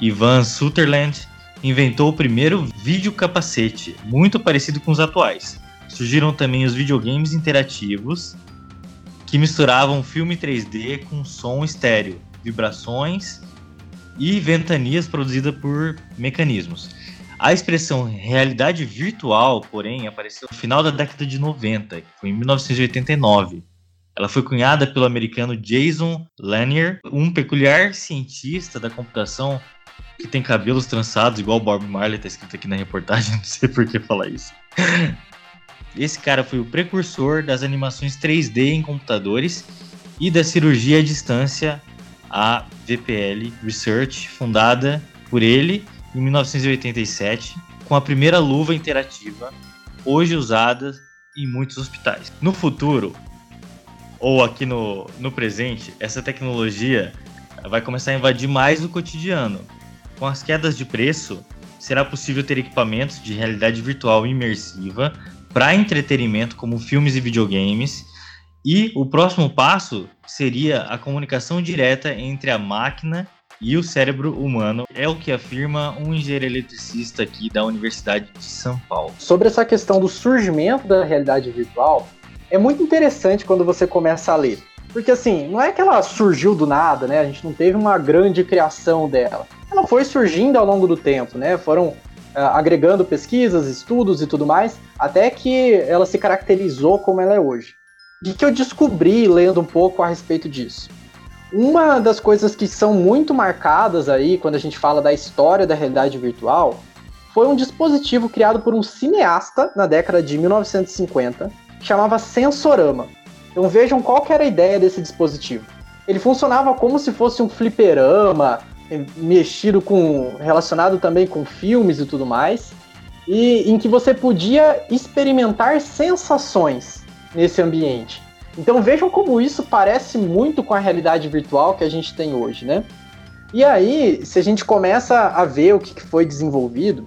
Ivan Sutherland inventou o primeiro videocapacete, muito parecido com os atuais. Surgiram também os videogames interativos, que misturavam filme 3D com som estéreo, vibrações e ventanias produzidas por mecanismos. A expressão realidade virtual, porém, apareceu no final da década de 90, que foi em 1989. Ela foi cunhada pelo americano Jason Lanier, um peculiar cientista da computação que tem cabelos trançados, igual Bob Marley, tá escrito aqui na reportagem, (laughs) não sei por que falar isso. Esse cara foi o precursor das animações 3D em computadores e da cirurgia à distância, a VPL Research, fundada por ele em 1987 com a primeira luva interativa, hoje usada em muitos hospitais. No futuro, ou aqui no, no presente, essa tecnologia vai começar a invadir mais o cotidiano. Com as quedas de preço, será possível ter equipamentos de realidade virtual imersiva para entretenimento, como filmes e videogames. E o próximo passo seria a comunicação direta entre a máquina e o cérebro humano, é o que afirma um engenheiro eletricista aqui da Universidade de São Paulo. Sobre essa questão do surgimento da realidade virtual, é muito interessante quando você começa a ler. Porque assim, não é que ela surgiu do nada, né? A gente não teve uma grande criação dela. Ela foi surgindo ao longo do tempo, né? Foram uh, agregando pesquisas, estudos e tudo mais, até que ela se caracterizou como ela é hoje. O que eu descobri lendo um pouco a respeito disso? Uma das coisas que são muito marcadas aí quando a gente fala da história da realidade virtual foi um dispositivo criado por um cineasta na década de 1950, que chamava Sensorama. Então vejam qual era a ideia desse dispositivo. Ele funcionava como se fosse um fliperama, mexido com relacionado também com filmes e tudo mais, e em que você podia experimentar sensações nesse ambiente. Então vejam como isso parece muito com a realidade virtual que a gente tem hoje, né? E aí, se a gente começa a ver o que foi desenvolvido,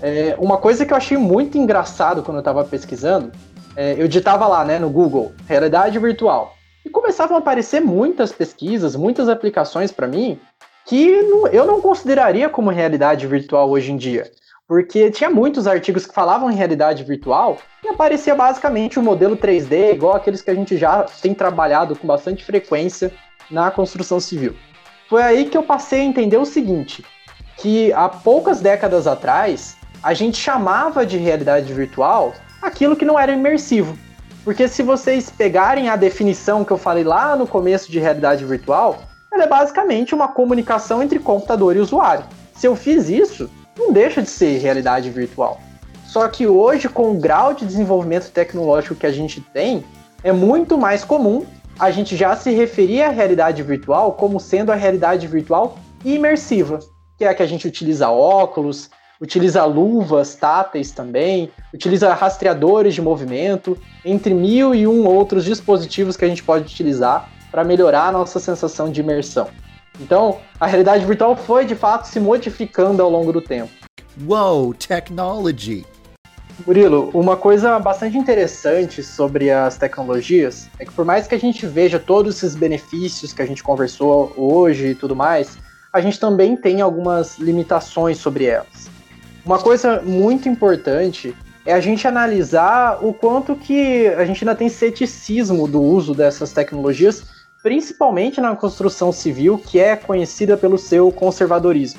é, uma coisa que eu achei muito engraçado quando eu estava pesquisando, é, eu digitava lá, né, no Google, realidade virtual, e começavam a aparecer muitas pesquisas, muitas aplicações para mim, que eu não consideraria como realidade virtual hoje em dia. Porque tinha muitos artigos que falavam em realidade virtual e aparecia basicamente o um modelo 3D, igual aqueles que a gente já tem trabalhado com bastante frequência na construção civil. Foi aí que eu passei a entender o seguinte: que há poucas décadas atrás a gente chamava de realidade virtual aquilo que não era imersivo. Porque se vocês pegarem a definição que eu falei lá no começo de realidade virtual, ela é basicamente uma comunicação entre computador e usuário. Se eu fiz isso, não deixa de ser realidade virtual. Só que hoje, com o grau de desenvolvimento tecnológico que a gente tem, é muito mais comum a gente já se referir à realidade virtual como sendo a realidade virtual imersiva, que é a que a gente utiliza óculos, utiliza luvas táteis também, utiliza rastreadores de movimento, entre mil e um outros dispositivos que a gente pode utilizar para melhorar a nossa sensação de imersão. Então, a realidade virtual foi de fato se modificando ao longo do tempo. Wow, technology! Murilo, uma coisa bastante interessante sobre as tecnologias é que por mais que a gente veja todos esses benefícios que a gente conversou hoje e tudo mais, a gente também tem algumas limitações sobre elas. Uma coisa muito importante é a gente analisar o quanto que a gente ainda tem ceticismo do uso dessas tecnologias principalmente na construção civil, que é conhecida pelo seu conservadorismo.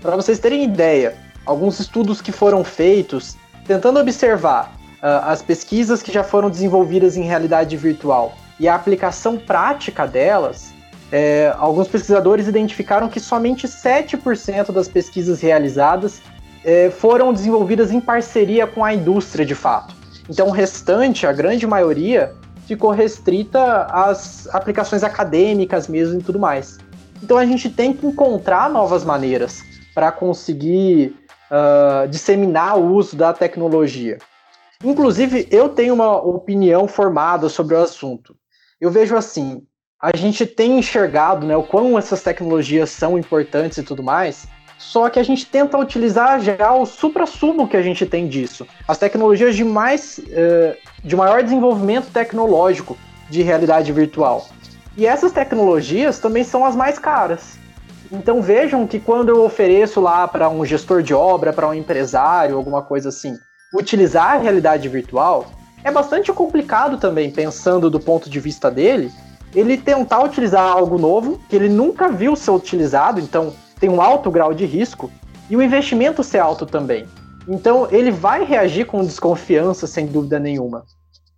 Para vocês terem ideia, alguns estudos que foram feitos tentando observar uh, as pesquisas que já foram desenvolvidas em realidade virtual e a aplicação prática delas, é, alguns pesquisadores identificaram que somente 7% das pesquisas realizadas é, foram desenvolvidas em parceria com a indústria de fato. Então, o restante, a grande maioria, ficou restrita às aplicações acadêmicas mesmo e tudo mais. Então a gente tem que encontrar novas maneiras para conseguir uh, disseminar o uso da tecnologia. Inclusive, eu tenho uma opinião formada sobre o assunto. Eu vejo assim, a gente tem enxergado né, o quão essas tecnologias são importantes e tudo mais, só que a gente tenta utilizar já o supra-sumo que a gente tem disso. As tecnologias de, mais, uh, de maior desenvolvimento tecnológico de realidade virtual. E essas tecnologias também são as mais caras. Então vejam que quando eu ofereço lá para um gestor de obra, para um empresário, alguma coisa assim, utilizar a realidade virtual, é bastante complicado também, pensando do ponto de vista dele, ele tentar utilizar algo novo que ele nunca viu ser utilizado, então tem um alto grau de risco e o investimento ser alto também. Então ele vai reagir com desconfiança, sem dúvida nenhuma.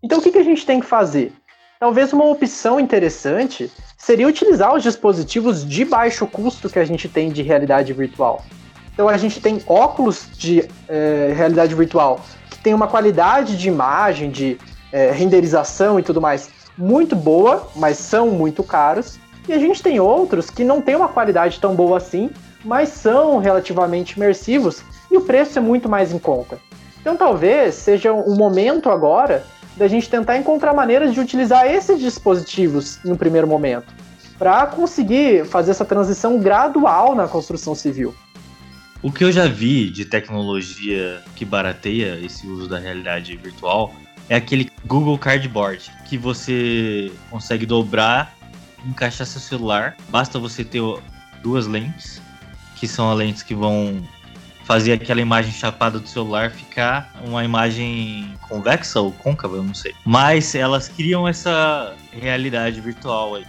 Então o que, que a gente tem que fazer? Talvez uma opção interessante seria utilizar os dispositivos de baixo custo que a gente tem de realidade virtual. Então a gente tem óculos de é, realidade virtual que tem uma qualidade de imagem, de é, renderização e tudo mais muito boa, mas são muito caros. E a gente tem outros que não têm uma qualidade tão boa assim, mas são relativamente imersivos e o preço é muito mais em conta. Então talvez seja um momento agora da gente tentar encontrar maneiras de utilizar esses dispositivos em um primeiro momento, para conseguir fazer essa transição gradual na construção civil. O que eu já vi de tecnologia que barateia esse uso da realidade virtual é aquele Google Cardboard, que você consegue dobrar encaixar seu celular. Basta você ter duas lentes, que são as lentes que vão fazer aquela imagem chapada do celular ficar uma imagem convexa ou côncava, eu não sei. Mas elas criam essa realidade virtual aí.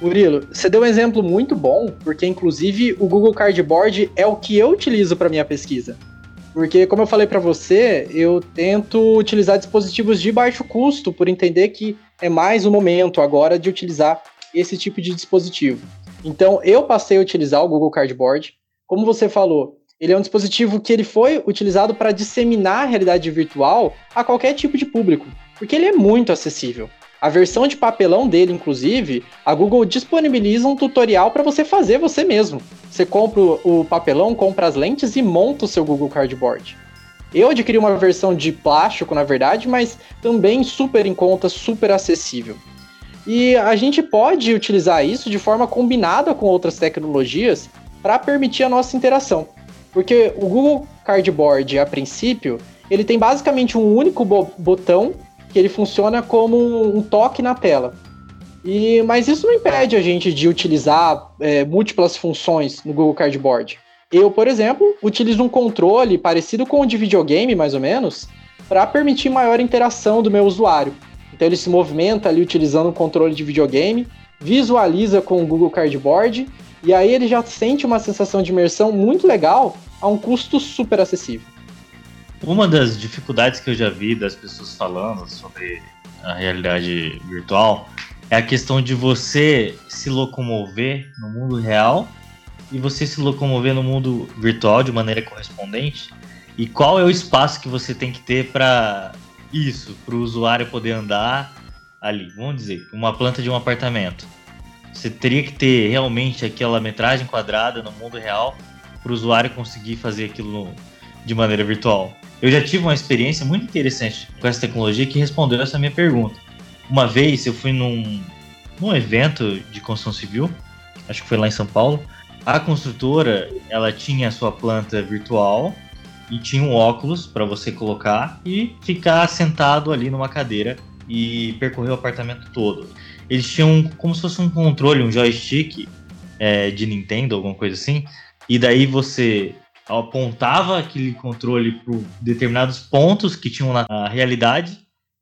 Murilo, você deu um exemplo muito bom, porque inclusive o Google Cardboard é o que eu utilizo para minha pesquisa. Porque, como eu falei para você, eu tento utilizar dispositivos de baixo custo, por entender que é mais o momento agora de utilizar esse tipo de dispositivo. Então, eu passei a utilizar o Google Cardboard. Como você falou, ele é um dispositivo que ele foi utilizado para disseminar a realidade virtual a qualquer tipo de público, porque ele é muito acessível. A versão de papelão dele, inclusive, a Google disponibiliza um tutorial para você fazer você mesmo. Você compra o papelão, compra as lentes e monta o seu Google Cardboard. Eu adquiri uma versão de plástico, na verdade, mas também super em conta, super acessível. E a gente pode utilizar isso de forma combinada com outras tecnologias para permitir a nossa interação. Porque o Google Cardboard, a princípio, ele tem basicamente um único bo botão que ele funciona como um toque na tela. E, mas isso não impede a gente de utilizar é, múltiplas funções no Google Cardboard. Eu, por exemplo, utilizo um controle parecido com o de videogame, mais ou menos, para permitir maior interação do meu usuário. Então ele se movimenta ali utilizando um controle de videogame, visualiza com o Google Cardboard e aí ele já sente uma sensação de imersão muito legal a um custo super acessível. Uma das dificuldades que eu já vi das pessoas falando sobre a realidade virtual é a questão de você se locomover no mundo real e você se locomover no mundo virtual de maneira correspondente. E qual é o espaço que você tem que ter para isso, para o usuário poder andar ali? Vamos dizer, uma planta de um apartamento. Você teria que ter realmente aquela metragem quadrada no mundo real para o usuário conseguir fazer aquilo de maneira virtual. Eu já tive uma experiência muito interessante com essa tecnologia que respondeu essa minha pergunta. Uma vez eu fui num, num evento de construção civil, acho que foi lá em São Paulo. A construtora ela tinha a sua planta virtual e tinha um óculos para você colocar e ficar sentado ali numa cadeira e percorrer o apartamento todo. Eles tinham como se fosse um controle, um joystick é, de Nintendo, alguma coisa assim, e daí você apontava aquele controle para determinados pontos que tinham na realidade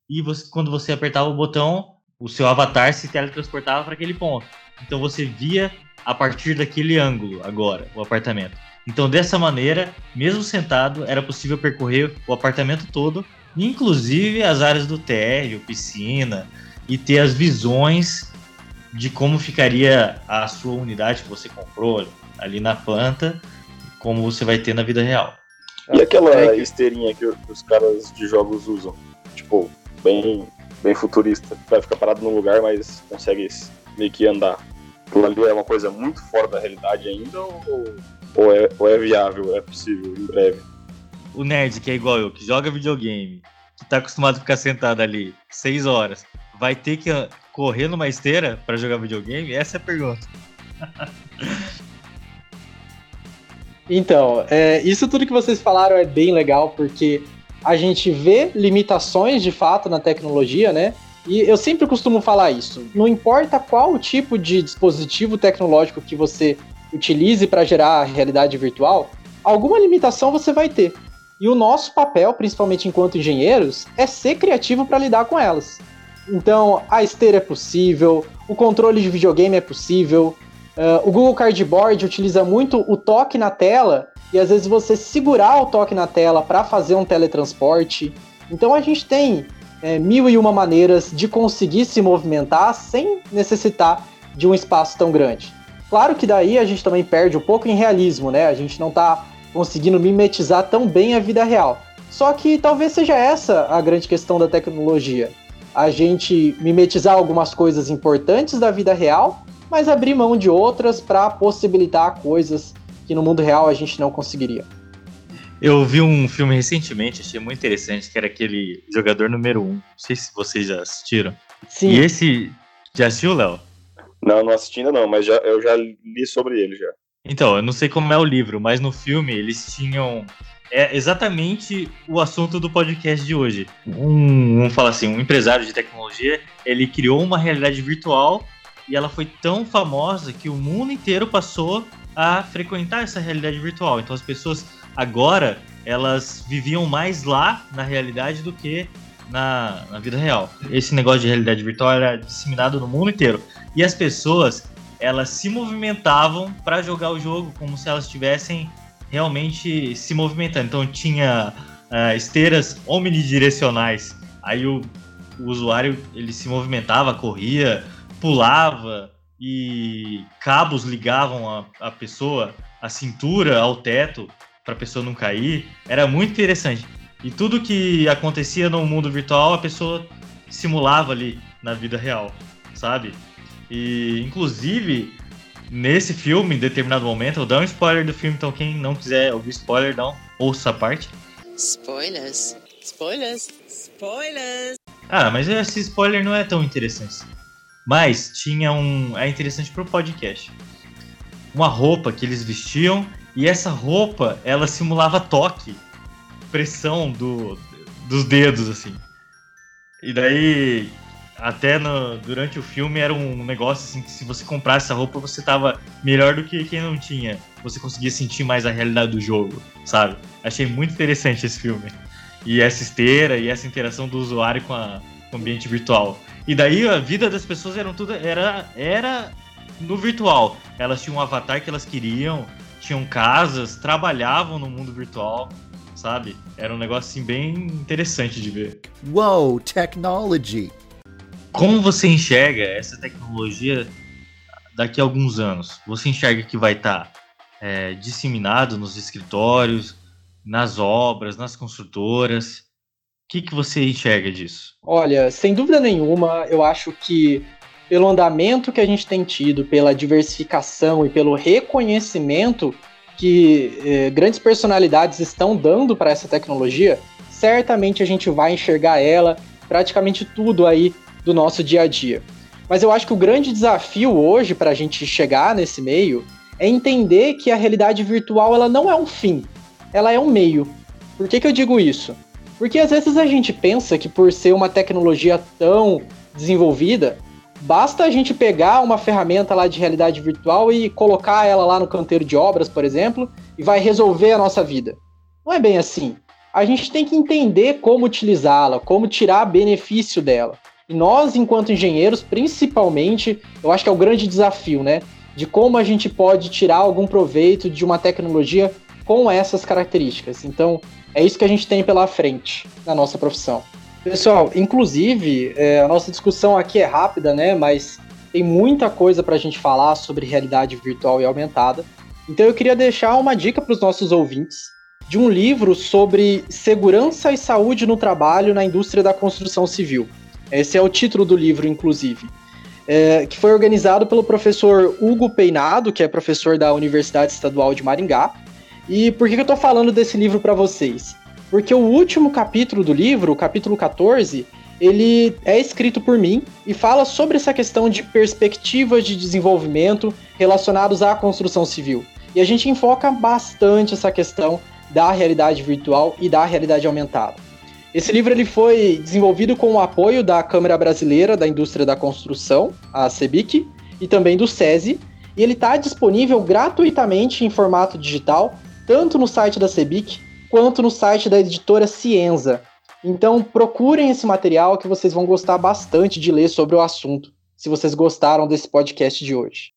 e você, quando você apertava o botão, o seu avatar se teletransportava para aquele ponto. Então você via a partir daquele ângulo agora o apartamento. Então dessa maneira, mesmo sentado, era possível percorrer o apartamento todo, inclusive as áreas do térreo, piscina, e ter as visões de como ficaria a sua unidade que você comprou ali na planta, como você vai ter na vida real. E aquela é esteirinha que os caras de jogos usam? Tipo, bem, bem futurista. Vai ficar parado num lugar, mas consegue meio que andar. Aquilo ali é uma coisa muito fora da realidade ainda ou, ou, é, ou é viável, é possível em breve? O nerd, que é igual eu, que joga videogame, que tá acostumado a ficar sentado ali seis horas, vai ter que correr numa esteira para jogar videogame? Essa é a pergunta. (laughs) então, é, isso tudo que vocês falaram é bem legal, porque a gente vê limitações de fato na tecnologia, né? E eu sempre costumo falar isso. Não importa qual tipo de dispositivo tecnológico que você utilize para gerar a realidade virtual, alguma limitação você vai ter. E o nosso papel, principalmente enquanto engenheiros, é ser criativo para lidar com elas. Então, a esteira é possível, o controle de videogame é possível, uh, o Google Cardboard utiliza muito o toque na tela e às vezes você segurar o toque na tela para fazer um teletransporte. Então a gente tem é, mil e uma maneiras de conseguir se movimentar sem necessitar de um espaço tão grande. Claro que daí a gente também perde um pouco em realismo, né? A gente não está conseguindo mimetizar tão bem a vida real. Só que talvez seja essa a grande questão da tecnologia. A gente mimetizar algumas coisas importantes da vida real, mas abrir mão de outras para possibilitar coisas que no mundo real a gente não conseguiria. Eu vi um filme recentemente, achei muito interessante, que era aquele Jogador Número 1. Não sei se vocês já assistiram. Sim. E esse. Já assistiu, Léo? Não, não assisti ainda não, mas já, eu já li sobre ele já. Então, eu não sei como é o livro, mas no filme eles tinham. É exatamente o assunto do podcast de hoje. Um, vamos falar assim, um empresário de tecnologia, ele criou uma realidade virtual e ela foi tão famosa que o mundo inteiro passou a frequentar essa realidade virtual. Então as pessoas agora elas viviam mais lá na realidade do que na, na vida real. Esse negócio de realidade virtual era disseminado no mundo inteiro. E as pessoas elas se movimentavam para jogar o jogo como se elas estivessem realmente se movimentando. Então tinha uh, esteiras omnidirecionais. Aí o, o usuário ele se movimentava, corria, pulava, e cabos ligavam a, a pessoa, a cintura ao teto, para a pessoa não cair. Era muito interessante. E tudo que acontecia no mundo virtual, a pessoa simulava ali na vida real, sabe? E, inclusive, nesse filme, em determinado momento, eu vou dar um spoiler do filme, então quem não quiser ouvir spoiler, não, ouça a parte. Spoilers. Spoilers. Spoilers. Ah, mas esse spoiler não é tão interessante. Mas tinha um. É interessante pro podcast. Uma roupa que eles vestiam e essa roupa ela simulava toque, pressão do, dos dedos, assim. E daí até no, durante o filme era um negócio assim que se você comprasse essa roupa você tava melhor do que quem não tinha. Você conseguia sentir mais a realidade do jogo, sabe? Achei muito interessante esse filme. E essa esteira e essa interação do usuário com, a, com o ambiente virtual. E daí a vida das pessoas eram tudo era era no virtual. Elas tinham um avatar que elas queriam, tinham casas, trabalhavam no mundo virtual, sabe? Era um negócio assim bem interessante de ver. Whoa, technology! Como você enxerga essa tecnologia daqui a alguns anos? Você enxerga que vai estar tá, é, disseminado nos escritórios, nas obras, nas construtoras? O que, que você enxerga disso? Olha, sem dúvida nenhuma, eu acho que pelo andamento que a gente tem tido, pela diversificação e pelo reconhecimento que eh, grandes personalidades estão dando para essa tecnologia, certamente a gente vai enxergar ela praticamente tudo aí do nosso dia a dia. Mas eu acho que o grande desafio hoje para a gente chegar nesse meio é entender que a realidade virtual ela não é um fim, ela é um meio. Por que, que eu digo isso? Porque às vezes a gente pensa que por ser uma tecnologia tão desenvolvida, basta a gente pegar uma ferramenta lá de realidade virtual e colocar ela lá no canteiro de obras, por exemplo, e vai resolver a nossa vida. Não é bem assim. A gente tem que entender como utilizá-la, como tirar benefício dela. E nós, enquanto engenheiros, principalmente, eu acho que é o grande desafio, né? De como a gente pode tirar algum proveito de uma tecnologia com essas características. Então, é isso que a gente tem pela frente na nossa profissão. Pessoal, inclusive, é, a nossa discussão aqui é rápida, né? Mas tem muita coisa para a gente falar sobre realidade virtual e aumentada. Então, eu queria deixar uma dica para os nossos ouvintes de um livro sobre segurança e saúde no trabalho na indústria da construção civil. Esse é o título do livro, inclusive. É, que foi organizado pelo professor Hugo Peinado, que é professor da Universidade Estadual de Maringá. E por que, que eu estou falando desse livro para vocês? Porque o último capítulo do livro, o capítulo 14, ele é escrito por mim e fala sobre essa questão de perspectivas de desenvolvimento relacionados à construção civil. E a gente enfoca bastante essa questão da realidade virtual e da realidade aumentada. Esse livro ele foi desenvolvido com o apoio da Câmara Brasileira da Indústria da Construção, a CEBIC, e também do SESI, e ele está disponível gratuitamente em formato digital, tanto no site da CEBIC quanto no site da editora Cienza. Então procurem esse material que vocês vão gostar bastante de ler sobre o assunto, se vocês gostaram desse podcast de hoje.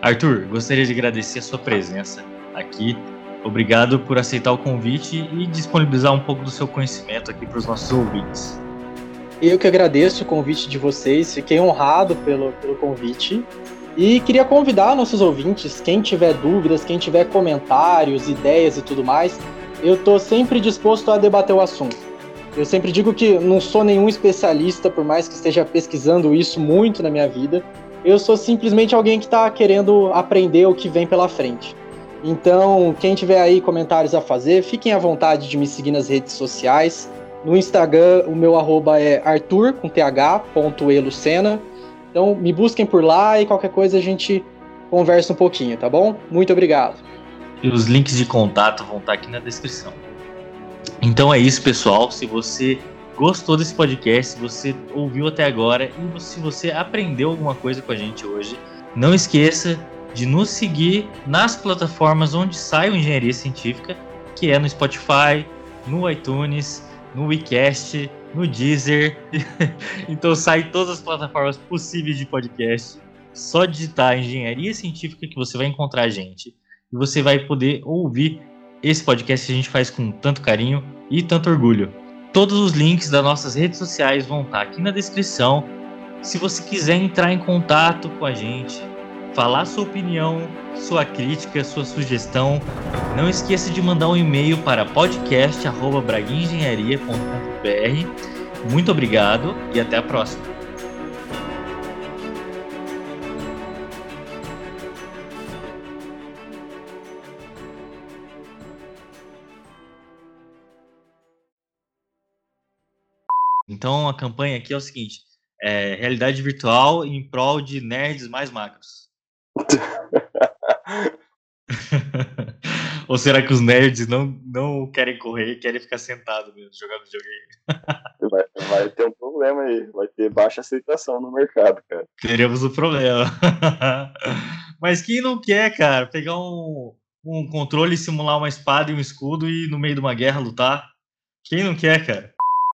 Arthur, gostaria de agradecer a sua presença aqui Obrigado por aceitar o convite e disponibilizar um pouco do seu conhecimento aqui para os nossos ouvintes. Eu que agradeço o convite de vocês, fiquei honrado pelo, pelo convite. E queria convidar nossos ouvintes, quem tiver dúvidas, quem tiver comentários, ideias e tudo mais, eu estou sempre disposto a debater o assunto. Eu sempre digo que não sou nenhum especialista, por mais que esteja pesquisando isso muito na minha vida. Eu sou simplesmente alguém que está querendo aprender o que vem pela frente. Então, quem tiver aí comentários a fazer, fiquem à vontade de me seguir nas redes sociais. No Instagram, o meu arroba é arthur, com th.elucena. Então, me busquem por lá e qualquer coisa a gente conversa um pouquinho, tá bom? Muito obrigado. E os links de contato vão estar aqui na descrição. Então é isso, pessoal. Se você gostou desse podcast, se você ouviu até agora e se você aprendeu alguma coisa com a gente hoje, não esqueça de nos seguir nas plataformas onde sai o Engenharia Científica, que é no Spotify, no iTunes, no WeCast, no Deezer. (laughs) então sai em todas as plataformas possíveis de podcast. Só digitar Engenharia Científica que você vai encontrar a gente. E você vai poder ouvir esse podcast que a gente faz com tanto carinho e tanto orgulho. Todos os links das nossas redes sociais vão estar aqui na descrição. Se você quiser entrar em contato com a gente, falar sua opinião, sua crítica, sua sugestão. Não esqueça de mandar um e-mail para podcast@braguinengenharia.com.br. Muito obrigado e até a próxima. Então a campanha aqui é o seguinte: é, realidade virtual em prol de nerds mais magros. (laughs) Ou será que os nerds não, não querem correr e querem ficar sentado mesmo, jogando videogame? Vai, vai ter um problema aí, vai ter baixa aceitação no mercado, cara. Teremos o um problema. (laughs) Mas quem não quer, cara, pegar um, um controle, simular uma espada e um escudo e no meio de uma guerra lutar? Quem não quer, cara?